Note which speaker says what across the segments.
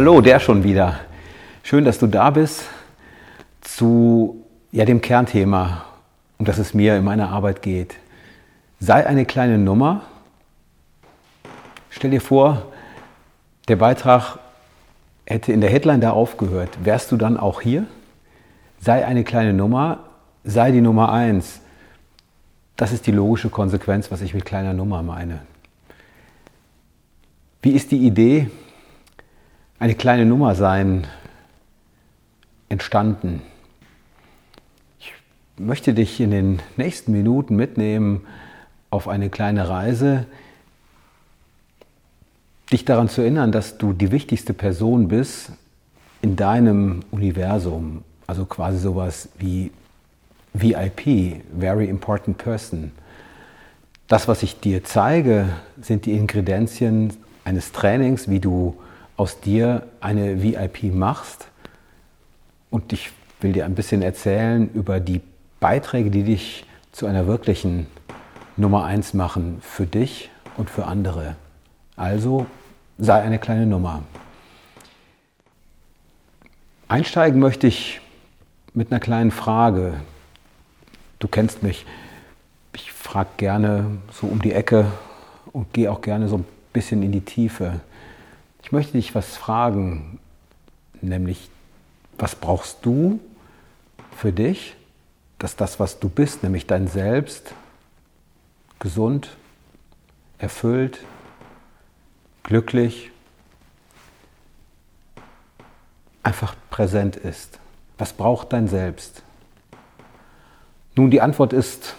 Speaker 1: Hallo, der schon wieder. Schön, dass du da bist zu ja, dem Kernthema, um das es mir in meiner Arbeit geht. Sei eine kleine Nummer. Stell dir vor, der Beitrag hätte in der Headline da aufgehört. Wärst du dann auch hier? Sei eine kleine Nummer, sei die Nummer eins. Das ist die logische Konsequenz, was ich mit kleiner Nummer meine. Wie ist die Idee, eine kleine Nummer sein, entstanden? Ich möchte dich in den nächsten Minuten mitnehmen auf eine kleine Reise, dich daran zu erinnern, dass du die wichtigste Person bist in deinem Universum, also quasi sowas wie VIP, Very Important Person. Das, was ich dir zeige, sind die Ingredienzien eines Trainings, wie du aus dir eine VIP machst. Und ich will dir ein bisschen erzählen über die Beiträge, die dich zu einer wirklichen Nummer 1 machen für dich und für andere. Also sei eine kleine Nummer. Einsteigen möchte ich mit einer kleinen Frage, du kennst mich, ich frage gerne so um die Ecke und gehe auch gerne so ein bisschen in die Tiefe. Ich möchte dich was fragen, nämlich, was brauchst du für dich, dass das, was du bist, nämlich dein Selbst, gesund, erfüllt, glücklich, einfach präsent ist. Was braucht dein Selbst? Nun, die Antwort ist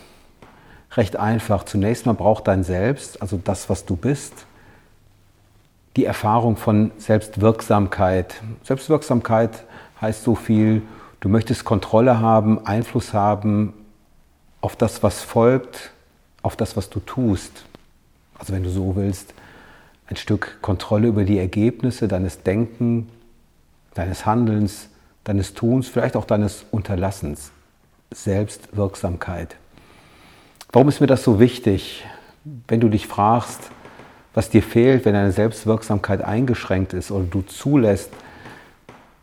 Speaker 1: recht einfach. Zunächst mal braucht dein Selbst, also das, was du bist, die Erfahrung von Selbstwirksamkeit. Selbstwirksamkeit heißt so viel, du möchtest Kontrolle haben, Einfluss haben auf das, was folgt, auf das, was du tust. Also wenn du so willst, ein Stück Kontrolle über die Ergebnisse deines Denken, deines Handelns, deines Tuns, vielleicht auch deines Unterlassens. Selbstwirksamkeit. Warum ist mir das so wichtig? Wenn du dich fragst, was dir fehlt, wenn deine Selbstwirksamkeit eingeschränkt ist oder du zulässt,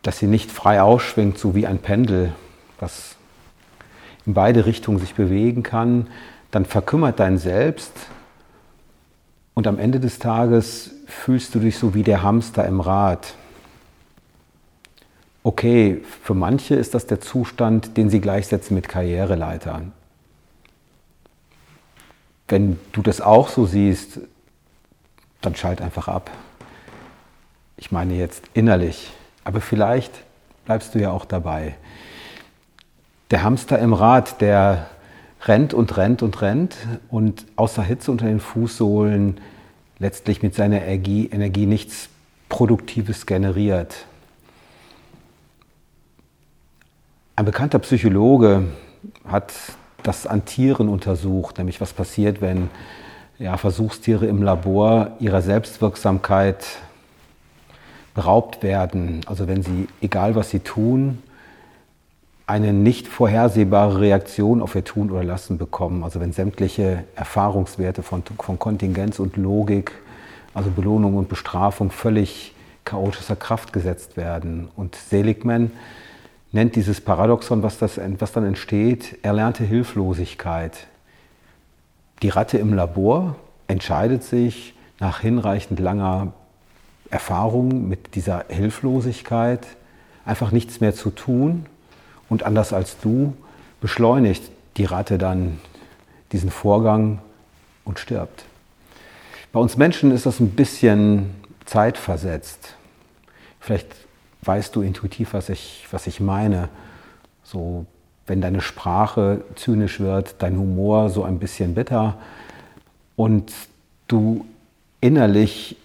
Speaker 1: dass sie nicht frei ausschwingt, so wie ein Pendel, was in beide Richtungen sich bewegen kann, dann verkümmert dein Selbst und am Ende des Tages fühlst du dich so wie der Hamster im Rad. Okay, für manche ist das der Zustand, den sie gleichsetzen mit Karriereleitern. Wenn du das auch so siehst, dann schalt einfach ab. Ich meine jetzt innerlich, aber vielleicht bleibst du ja auch dabei. Der Hamster im Rad, der rennt und rennt und rennt und außer Hitze unter den Fußsohlen letztlich mit seiner Energie, Energie nichts Produktives generiert. Ein bekannter Psychologe hat das an Tieren untersucht, nämlich was passiert, wenn ja, Versuchstiere im Labor ihrer Selbstwirksamkeit beraubt werden. Also wenn sie, egal was sie tun, eine nicht vorhersehbare Reaktion auf ihr Tun oder Lassen bekommen. Also wenn sämtliche Erfahrungswerte von, von Kontingenz und Logik, also Belohnung und Bestrafung, völlig chaotischer Kraft gesetzt werden. Und Seligman nennt dieses Paradoxon, was, das, was dann entsteht, erlernte Hilflosigkeit. Die Ratte im Labor entscheidet sich nach hinreichend langer Erfahrung mit dieser Hilflosigkeit einfach nichts mehr zu tun und anders als du beschleunigt die Ratte dann diesen Vorgang und stirbt. Bei uns Menschen ist das ein bisschen zeitversetzt. Vielleicht weißt du intuitiv, was ich, was ich meine. So wenn deine Sprache zynisch wird, dein Humor so ein bisschen bitter und du innerlich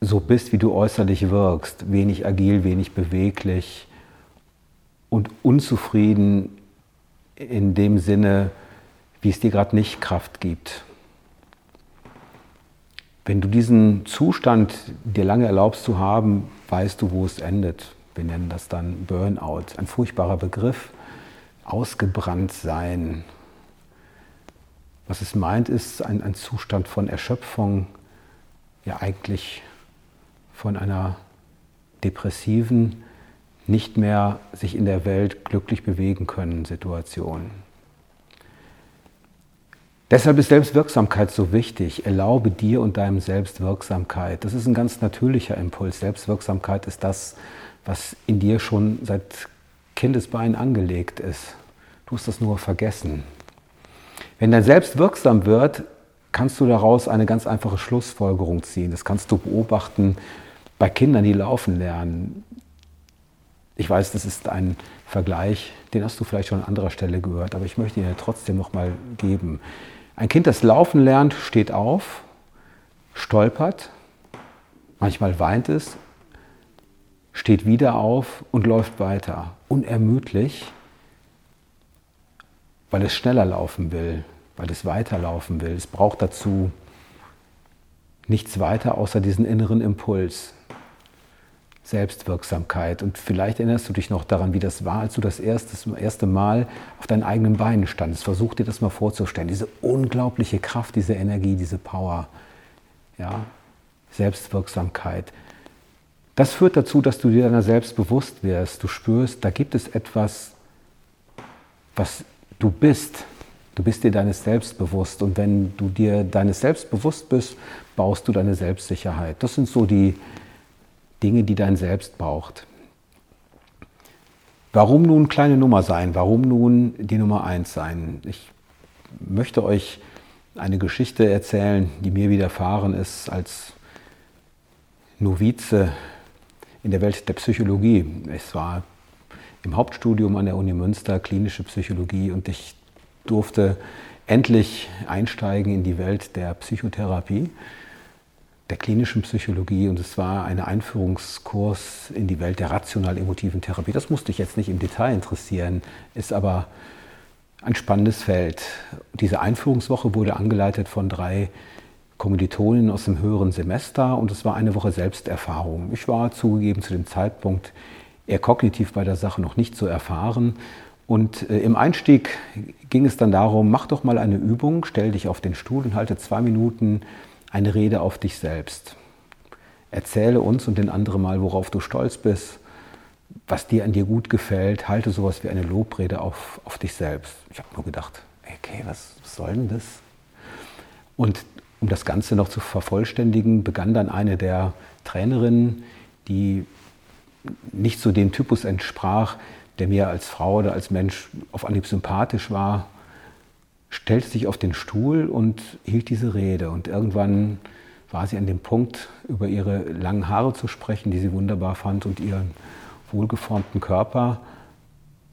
Speaker 1: so bist, wie du äußerlich wirkst, wenig agil, wenig beweglich und unzufrieden in dem Sinne, wie es dir gerade nicht Kraft gibt. Wenn du diesen Zustand dir lange erlaubst zu haben, weißt du, wo es endet. Wir nennen das dann Burnout, ein furchtbarer Begriff ausgebrannt sein. Was es meint, ist ein, ein Zustand von Erschöpfung, ja eigentlich von einer depressiven, nicht mehr sich in der Welt glücklich bewegen können Situationen. Deshalb ist Selbstwirksamkeit so wichtig. Erlaube dir und deinem Selbstwirksamkeit. Das ist ein ganz natürlicher Impuls. Selbstwirksamkeit ist das, was in dir schon seit Kindesbein angelegt ist. Du hast das nur vergessen. Wenn dein Selbst wirksam wird, kannst du daraus eine ganz einfache Schlussfolgerung ziehen. Das kannst du beobachten bei Kindern, die laufen lernen. Ich weiß, das ist ein Vergleich, den hast du vielleicht schon an anderer Stelle gehört, aber ich möchte ihn dir trotzdem nochmal geben. Ein Kind, das laufen lernt, steht auf, stolpert, manchmal weint es, steht wieder auf und läuft weiter, unermüdlich, weil es schneller laufen will, weil es weiterlaufen will. Es braucht dazu nichts weiter außer diesen inneren Impuls. Selbstwirksamkeit. Und vielleicht erinnerst du dich noch daran, wie das war, als du das erste, erste Mal auf deinen eigenen Beinen standest. Versuch dir das mal vorzustellen. Diese unglaubliche Kraft, diese Energie, diese Power. Ja? Selbstwirksamkeit. Das führt dazu, dass du dir deiner selbst bewusst wirst. Du spürst, da gibt es etwas, was du bist. Du bist dir deines Selbst bewusst. Und wenn du dir deines Selbst bewusst bist, baust du deine Selbstsicherheit. Das sind so die, Dinge, die dein Selbst braucht. Warum nun kleine Nummer sein? Warum nun die Nummer eins sein? Ich möchte euch eine Geschichte erzählen, die mir widerfahren ist als Novize in der Welt der Psychologie. Es war im Hauptstudium an der Uni Münster klinische Psychologie und ich durfte endlich einsteigen in die Welt der Psychotherapie der klinischen Psychologie und es war ein Einführungskurs in die Welt der rational-emotiven Therapie. Das musste ich jetzt nicht im Detail interessieren, ist aber ein spannendes Feld. Diese Einführungswoche wurde angeleitet von drei Kommilitonen aus dem höheren Semester und es war eine Woche Selbsterfahrung. Ich war zugegeben zu dem Zeitpunkt eher kognitiv bei der Sache noch nicht so erfahren. Und äh, im Einstieg ging es dann darum, mach doch mal eine Übung, stell dich auf den Stuhl und halte zwei Minuten eine Rede auf dich selbst. Erzähle uns und den anderen mal, worauf du stolz bist, was dir an dir gut gefällt. Halte sowas wie eine Lobrede auf, auf dich selbst. Ich habe nur gedacht, okay, was soll denn das? Und um das Ganze noch zu vervollständigen, begann dann eine der Trainerinnen, die nicht so dem Typus entsprach, der mir als Frau oder als Mensch auf Anhieb sympathisch war, stellte sich auf den Stuhl und hielt diese Rede. Und irgendwann war sie an dem Punkt, über ihre langen Haare zu sprechen, die sie wunderbar fand, und ihren wohlgeformten Körper.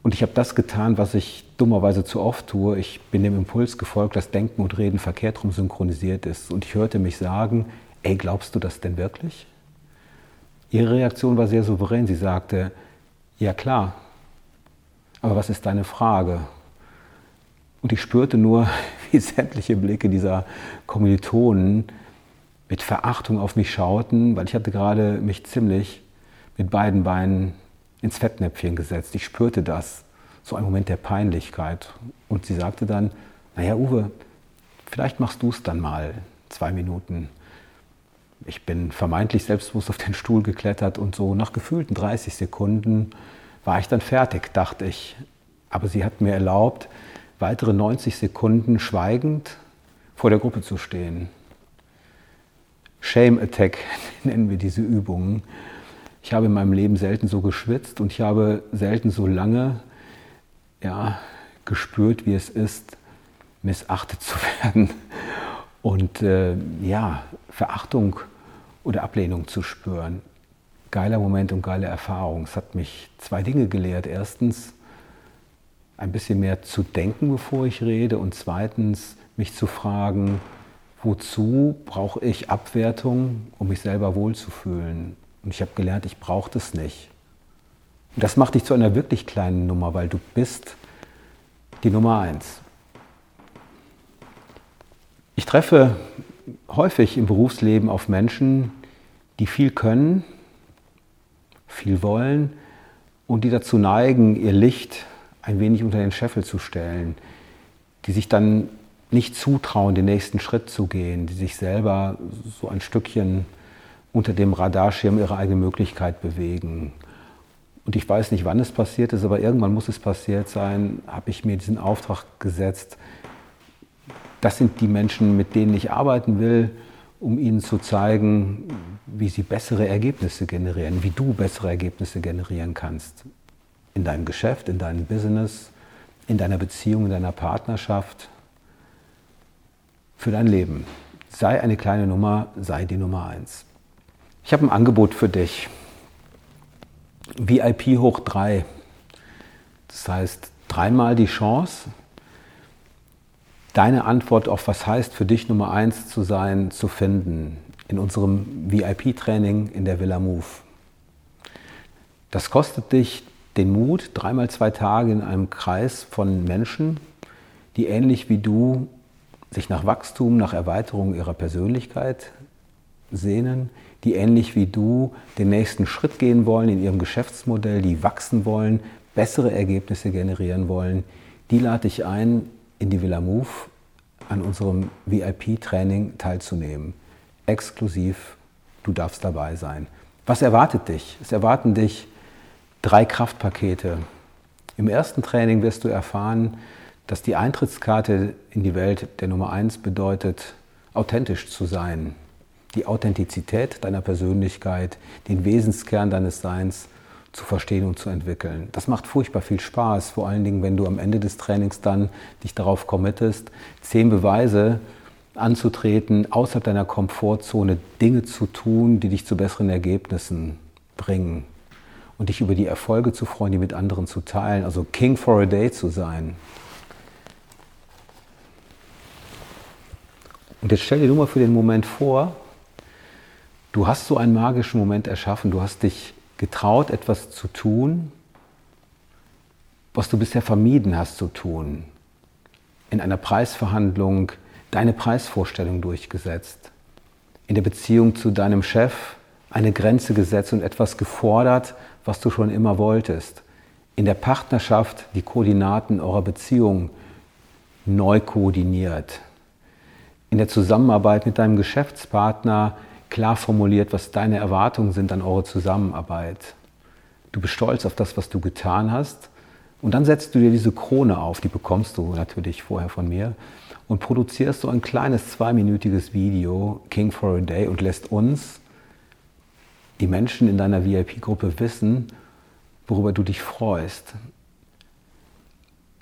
Speaker 1: Und ich habe das getan, was ich dummerweise zu oft tue. Ich bin dem Impuls gefolgt, dass Denken und Reden verkehrt rum synchronisiert ist. Und ich hörte mich sagen, ey, glaubst du das denn wirklich? Ihre Reaktion war sehr souverän. Sie sagte, ja klar, aber was ist deine Frage? Und ich spürte nur, wie sämtliche Blicke dieser Kommilitonen mit Verachtung auf mich schauten, weil ich hatte gerade mich ziemlich mit beiden Beinen ins Fettnäpfchen gesetzt. Ich spürte das, so ein Moment der Peinlichkeit. Und sie sagte dann, naja Uwe, vielleicht machst du es dann mal, zwei Minuten. Ich bin vermeintlich selbstbewusst auf den Stuhl geklettert und so nach gefühlten 30 Sekunden war ich dann fertig, dachte ich. Aber sie hat mir erlaubt, weitere 90 Sekunden schweigend vor der Gruppe zu stehen. Shame Attack nennen wir diese Übungen. Ich habe in meinem Leben selten so geschwitzt und ich habe selten so lange ja, gespürt, wie es ist, missachtet zu werden und äh, ja, Verachtung oder Ablehnung zu spüren. Geiler Moment und geile Erfahrung. Es hat mich zwei Dinge gelehrt. Erstens, ein bisschen mehr zu denken, bevor ich rede und zweitens mich zu fragen, wozu brauche ich Abwertung, um mich selber wohlzufühlen? Und ich habe gelernt, ich brauche das nicht. Und das macht dich zu einer wirklich kleinen Nummer, weil du bist die Nummer eins. Ich treffe häufig im Berufsleben auf Menschen, die viel können, viel wollen und die dazu neigen, ihr Licht ein wenig unter den Scheffel zu stellen, die sich dann nicht zutrauen, den nächsten Schritt zu gehen, die sich selber so ein Stückchen unter dem Radarschirm ihre eigene Möglichkeit bewegen. Und ich weiß nicht, wann es passiert ist, aber irgendwann muss es passiert sein, habe ich mir diesen Auftrag gesetzt. Das sind die Menschen, mit denen ich arbeiten will, um ihnen zu zeigen, wie sie bessere Ergebnisse generieren, wie du bessere Ergebnisse generieren kannst. In deinem Geschäft, in deinem Business, in deiner Beziehung, in deiner Partnerschaft, für dein Leben. Sei eine kleine Nummer, sei die Nummer eins. Ich habe ein Angebot für dich. VIP hoch drei. Das heißt, dreimal die Chance, deine Antwort auf was heißt für dich Nummer eins zu sein, zu finden in unserem VIP-Training in der Villa Move. Das kostet dich den Mut, dreimal zwei Tage in einem Kreis von Menschen, die ähnlich wie du sich nach Wachstum, nach Erweiterung ihrer Persönlichkeit sehnen, die ähnlich wie du den nächsten Schritt gehen wollen in ihrem Geschäftsmodell, die wachsen wollen, bessere Ergebnisse generieren wollen, die lade ich ein, in die Villa Move an unserem VIP-Training teilzunehmen. Exklusiv, du darfst dabei sein. Was erwartet dich? Es erwarten dich drei Kraftpakete. Im ersten Training wirst du erfahren, dass die Eintrittskarte in die Welt der Nummer eins bedeutet, authentisch zu sein, die Authentizität deiner Persönlichkeit, den Wesenskern deines Seins zu verstehen und zu entwickeln. Das macht furchtbar viel Spaß, vor allen Dingen, wenn du am Ende des Trainings dann dich darauf committest, zehn Beweise anzutreten, außerhalb deiner Komfortzone Dinge zu tun, die dich zu besseren Ergebnissen bringen und dich über die Erfolge zu freuen, die mit anderen zu teilen, also King for a Day zu sein. Und jetzt stell dir nur mal für den Moment vor, Du hast so einen magischen Moment erschaffen. Du hast dich getraut, etwas zu tun, was du bisher vermieden hast zu tun. In einer Preisverhandlung deine Preisvorstellung durchgesetzt. In der Beziehung zu deinem Chef eine Grenze gesetzt und etwas gefordert, was du schon immer wolltest. In der Partnerschaft die Koordinaten eurer Beziehung neu koordiniert. In der Zusammenarbeit mit deinem Geschäftspartner klar formuliert, was deine Erwartungen sind an eure Zusammenarbeit. Du bist stolz auf das, was du getan hast. Und dann setzt du dir diese Krone auf, die bekommst du natürlich vorher von mir, und produzierst so ein kleines zweiminütiges Video, King for a Day, und lässt uns, die Menschen in deiner VIP-Gruppe, wissen, worüber du dich freust.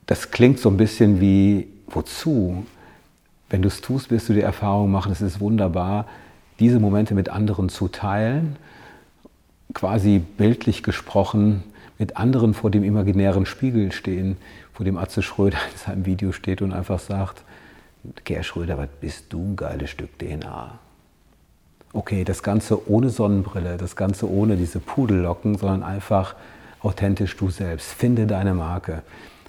Speaker 1: Das klingt so ein bisschen wie, wozu? Wenn du es tust, wirst du die Erfahrung machen, es ist wunderbar, diese Momente mit anderen zu teilen, quasi bildlich gesprochen, mit anderen vor dem imaginären Spiegel stehen, vor dem Atze Schröder in seinem Video steht und einfach sagt, Gerhard Schröder, was bist du ein geiles Stück DNA? Okay, das Ganze ohne Sonnenbrille, das Ganze ohne diese Pudellocken, sondern einfach authentisch du selbst. Finde deine Marke.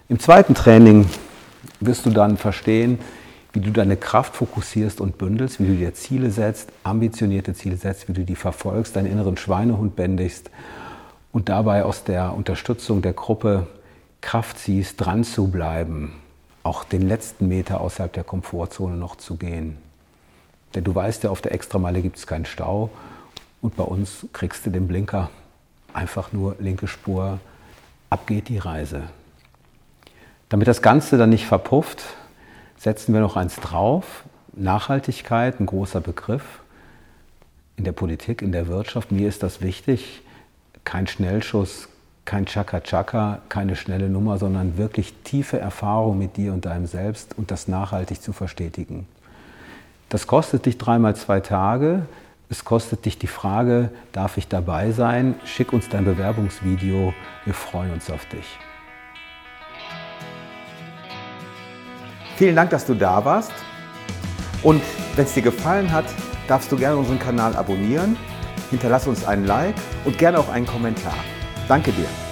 Speaker 1: Im zweiten Training wirst du dann verstehen, wie du deine Kraft fokussierst und bündelst, wie du dir Ziele setzt, ambitionierte Ziele setzt, wie du die verfolgst, deinen inneren Schweinehund bändigst und dabei aus der Unterstützung der Gruppe Kraft ziehst, dran zu bleiben, auch den letzten Meter außerhalb der Komfortzone noch zu gehen. Denn du weißt ja, auf der Extrameile gibt es keinen Stau und bei uns kriegst du den Blinker einfach nur linke Spur, ab geht die Reise. Damit das Ganze dann nicht verpufft, setzen wir noch eins drauf. Nachhaltigkeit, ein großer Begriff in der Politik, in der Wirtschaft. Mir ist das wichtig. Kein Schnellschuss, kein Chaka-Chaka, keine schnelle Nummer, sondern wirklich tiefe Erfahrung mit dir und deinem Selbst und das nachhaltig zu verstetigen. Das kostet dich dreimal zwei Tage. Es kostet dich die Frage, darf ich dabei sein? Schick uns dein Bewerbungsvideo. Wir freuen uns auf dich. Vielen Dank, dass du da warst. Und wenn es dir gefallen hat, darfst du gerne unseren Kanal abonnieren, hinterlass uns einen Like und gerne auch einen Kommentar. Danke dir.